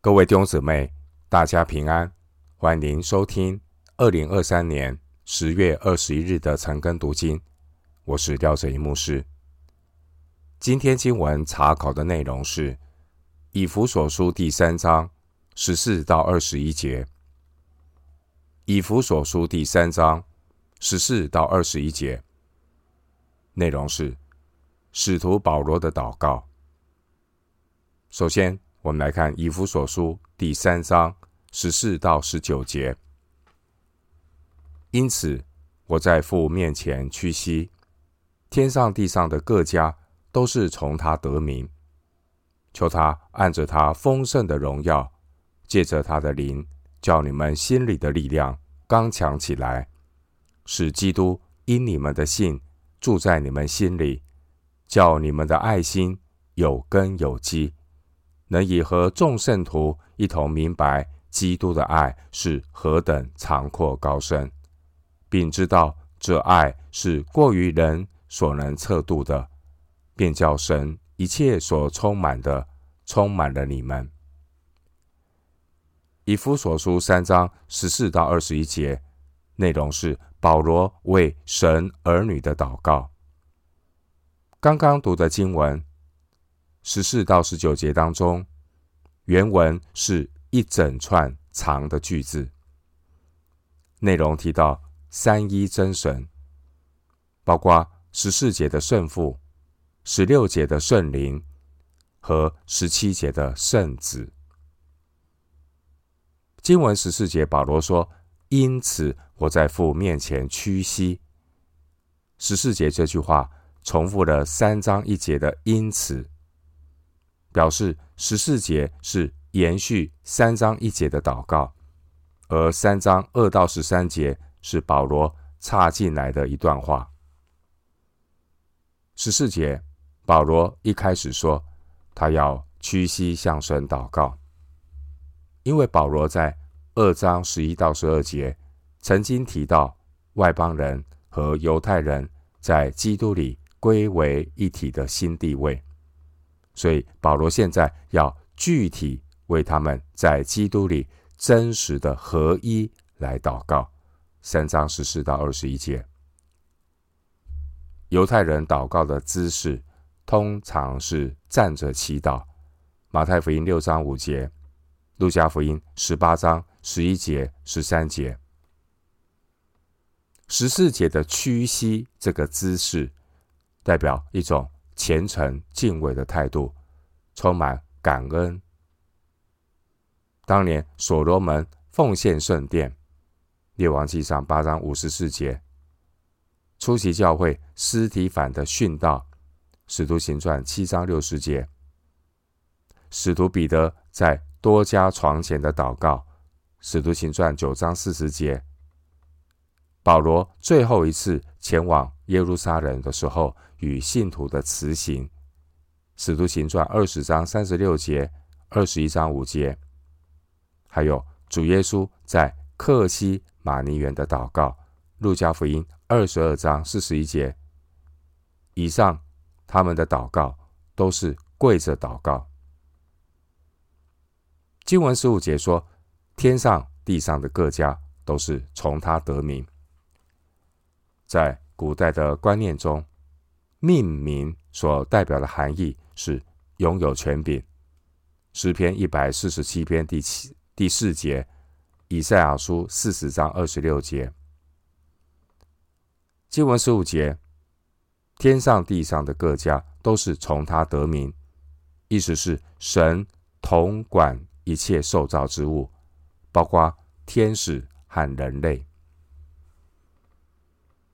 各位弟兄姊妹，大家平安，欢迎收听二零二三年十月二十一日的晨更读经。我是廖哲一牧师。今天经文查考的内容是《以弗所书》第三章十四到二十一节，《以弗所书》第三章十四到二十一节内容是使徒保罗的祷告。首先，我们来看《以弗所书》第三章十四到十九节。因此，我在父面前屈膝，天上地上的各家都是从他得名，求他按着他丰盛的荣耀，借着他的灵，叫你们心里的力量刚强起来，使基督因你们的信住在你们心里，叫你们的爱心有根有基。能以和众圣徒一同明白基督的爱是何等长阔高深，并知道这爱是过于人所能测度的，便叫神一切所充满的充满了你们。以弗所书三章十四到二十一节内容是保罗为神儿女的祷告。刚刚读的经文。十四到十九节当中，原文是一整串长的句子，内容提到三一真神，包括十四节的圣父、十六节的圣灵和十七节的圣子。经文十四节，保罗说：“因此我在父面前屈膝。”十四节这句话重复了三章一节的“因此”。表示十四节是延续三章一节的祷告，而三章二到十三节是保罗插进来的一段话。十四节，保罗一开始说他要屈膝向神祷告，因为保罗在二章十一到十二节曾经提到外邦人和犹太人在基督里归为一体的新地位。所以保罗现在要具体为他们在基督里真实的合一来祷告。三章十四到二十一节，犹太人祷告的姿势通常是站着祈祷。马太福音六章五节，路加福音十八章十一节、十三节，十四节的屈膝这个姿势，代表一种。虔诚敬畏的态度，充满感恩。当年所罗门奉献圣殿，列王纪上八章五十四节，初期教会尸体反的殉道，使徒行传七章六十节，使徒彼得在多加床前的祷告，使徒行传九章四十节，保罗最后一次前往耶路撒冷的时候。与信徒的辞行，《使徒行传》二十章三十六节、二十一章五节，还有主耶稣在客西马尼园的祷告，《路加福音》二十二章四十一节。以上他们的祷告都是跪着祷告。经文十五节说：“天上地上的各家都是从他得名。”在古代的观念中，命名所代表的含义是拥有权柄。诗篇一百四十七篇第七第四节，以赛亚书四十章二十六节，经文十五节，天上地上的各家都是从他得名，意思是神统管一切受造之物，包括天使和人类。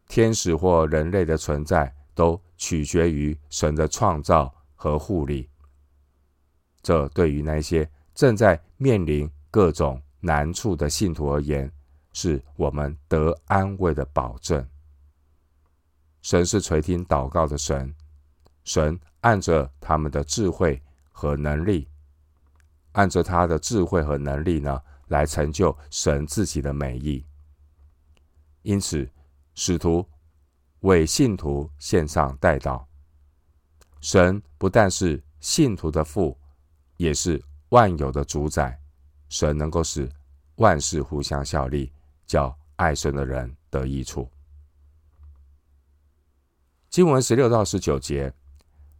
天使或人类的存在都取决于神的创造和护理，这对于那些正在面临各种难处的信徒而言，是我们得安慰的保证。神是垂听祷告的神，神按着他们的智慧和能力，按着他的智慧和能力呢，来成就神自己的美意。因此，使徒。为信徒献上代祷，神不但是信徒的父，也是万有的主宰，神能够使万事互相效力，叫爱神的人得益处。经文十六到十九节，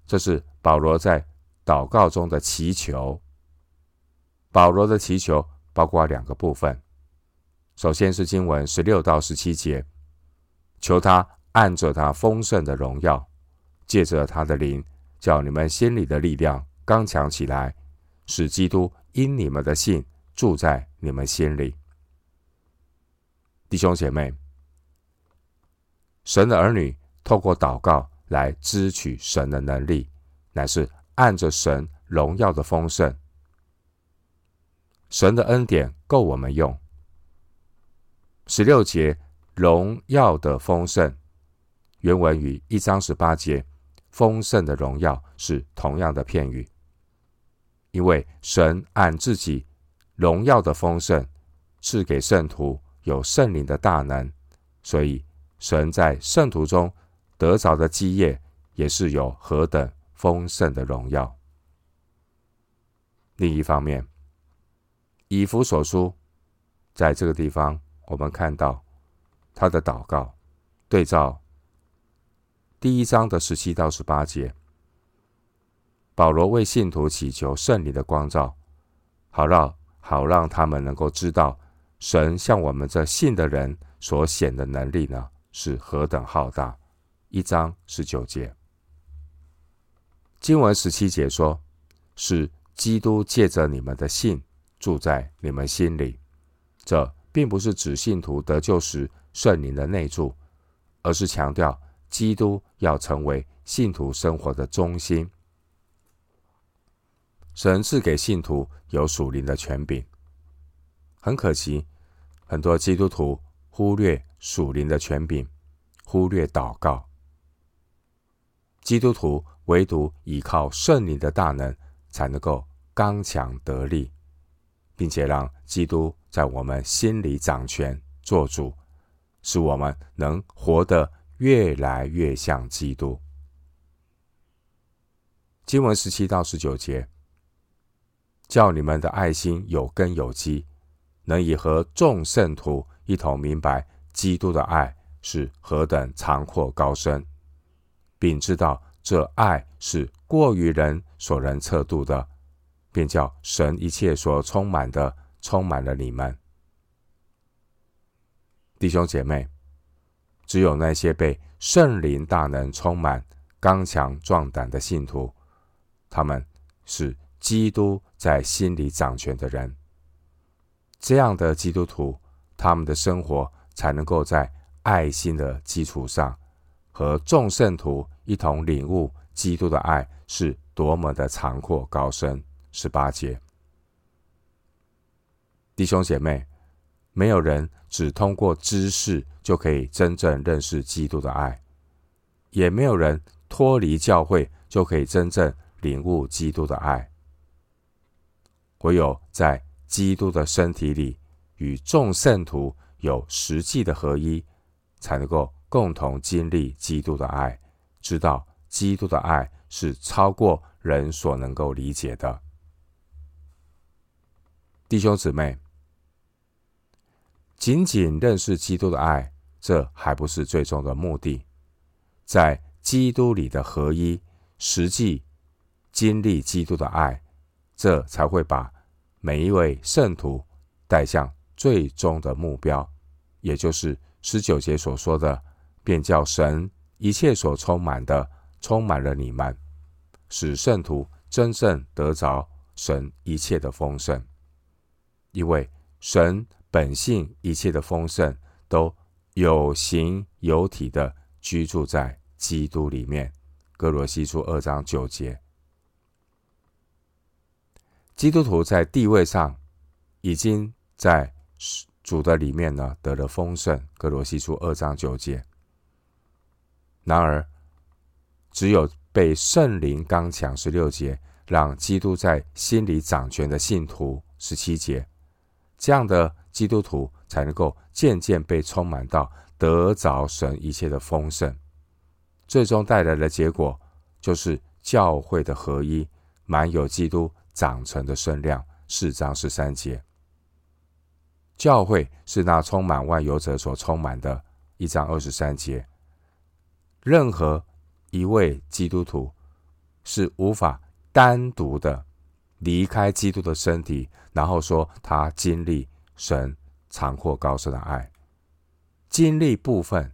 这是保罗在祷告中的祈求。保罗的祈求包括两个部分，首先是经文十六到十七节，求他按着他丰盛的荣耀，借着他的灵，叫你们心里的力量刚强起来，使基督因你们的信住在你们心里。弟兄姐妹，神的儿女。透过祷告来支取神的能力，乃是按着神荣耀的丰盛。神的恩典够我们用。十六节荣耀的丰盛，原文与一章十八节丰盛的荣耀是同样的片语。因为神按自己荣耀的丰盛赐给圣徒有圣灵的大能，所以神在圣徒中。得着的基业也是有何等丰盛的荣耀。另一方面，以弗所书在这个地方，我们看到他的祷告，对照第一章的十七到十八节，保罗为信徒祈求圣灵的光照，好让好让他们能够知道神向我们这信的人所显的能力呢，是何等浩大。一章十九节，经文十七节说：“是基督借着你们的信住在你们心里。”这并不是指信徒得救时圣灵的内住，而是强调基督要成为信徒生活的中心。神赐给信徒有属灵的权柄，很可惜，很多基督徒忽略属灵的权柄，忽略祷告。基督徒唯独依靠圣灵的大能，才能够刚强得力，并且让基督在我们心里掌权做主，使我们能活得越来越像基督。经文十七到十九节，叫你们的爱心有根有基，能以和众圣徒一同明白基督的爱是何等长阔高深。并知道这爱是过于人所能测度的，便叫神一切所充满的充满了你们，弟兄姐妹。只有那些被圣灵大能充满、刚强壮胆的信徒，他们是基督在心里掌权的人。这样的基督徒，他们的生活才能够在爱心的基础上，和众圣徒一同领悟基督的爱是多么的长阔高深。十八节，弟兄姐妹，没有人只通过知识就可以真正认识基督的爱，也没有人脱离教会就可以真正领悟基督的爱。唯有在基督的身体里与众圣徒有实际的合一，才能够。共同经历基督的爱，知道基督的爱是超过人所能够理解的。弟兄姊妹，仅仅认识基督的爱，这还不是最终的目的。在基督里的合一，实际经历基督的爱，这才会把每一位圣徒带向最终的目标，也就是十九节所说的。便叫神一切所充满的充满了你们，使圣徒真正得着神一切的丰盛。因为神本性一切的丰盛都有形有体的居住在基督里面。哥罗西书二章九节，基督徒在地位上已经在主的里面呢得了丰盛。哥罗西书二章九节。然而，只有被圣灵刚强十六节，让基督在心里掌权的信徒十七节，这样的基督徒才能够渐渐被充满到得着神一切的丰盛，最终带来的结果就是教会的合一，满有基督长成的身量。四章十三节，教会是那充满万有者所充满的。一章二十三节，任何一位基督徒是无法单独的离开基督的身体，然后说他经历神长阔高深的爱，经历部分，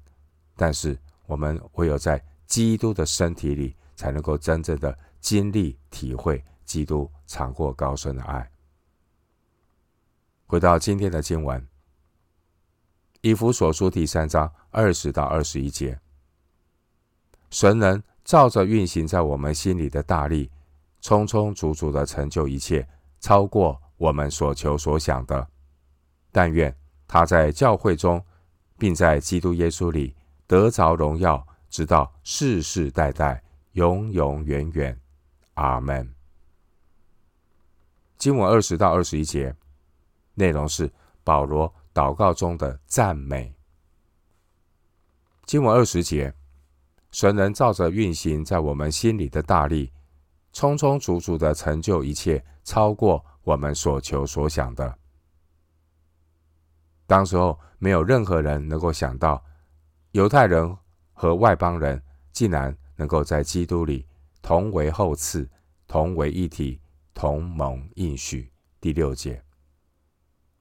但是我们唯有在基督的身体里，才能够真正的经历体会基督长阔高深的爱。回到今天的经文，《以弗所书》第三章二十到二十一节，神能照着运行在我们心里的大力，充充足足的成就一切，超过我们所求所想的。但愿他在教会中，并在基督耶稣里得着荣耀，直到世世代代，永永远远。阿门。经文二十到二十一节。内容是保罗祷告中的赞美。经文二十节，神能照着运行在我们心里的大力，充充足足的成就一切，超过我们所求所想的。当时候没有任何人能够想到，犹太人和外邦人竟然能够在基督里同为后嗣，同为一体，同盟应许。第六节。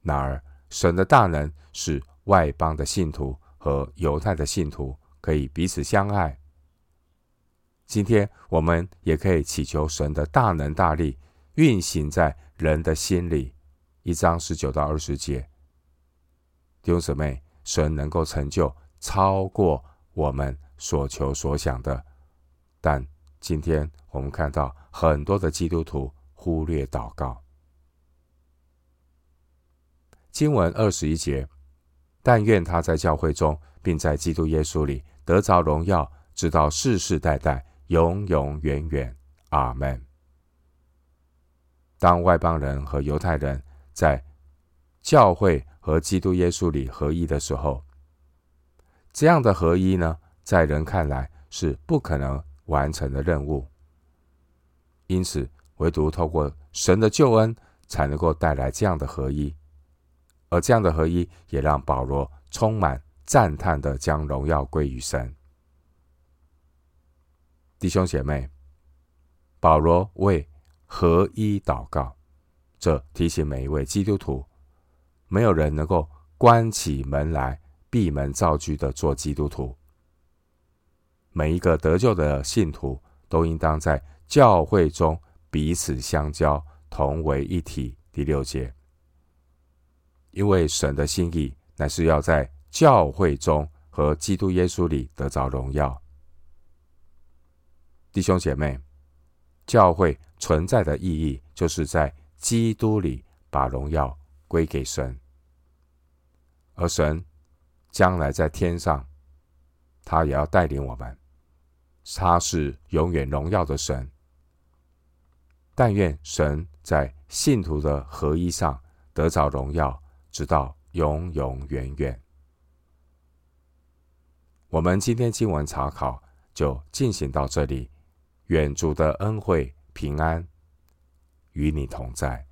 然而，神的大能使外邦的信徒和犹太的信徒可以彼此相爱。今天，我们也可以祈求神的大能大力运行在人的心里。一章十九到二十节，弟兄姊妹，神能够成就超过我们所求所想的。但今天我们看到很多的基督徒忽略祷告。经文二十一节，但愿他在教会中，并在基督耶稣里得着荣耀，直到世世代代，永永远远。阿门。当外邦人和犹太人在教会和基督耶稣里合一的时候，这样的合一呢，在人看来是不可能完成的任务。因此，唯独透过神的救恩，才能够带来这样的合一。而这样的合一，也让保罗充满赞叹的将荣耀归于神。弟兄姐妹，保罗为合一祷告，这提醒每一位基督徒，没有人能够关起门来闭门造车的做基督徒。每一个得救的信徒，都应当在教会中彼此相交，同为一体。第六节。因为神的心意乃是要在教会中和基督耶稣里得着荣耀。弟兄姐妹，教会存在的意义就是在基督里把荣耀归给神，而神将来在天上，他也要带领我们。他是永远荣耀的神。但愿神在信徒的合一上得着荣耀。直到永永远远。我们今天经文查考就进行到这里，愿主的恩惠平安与你同在。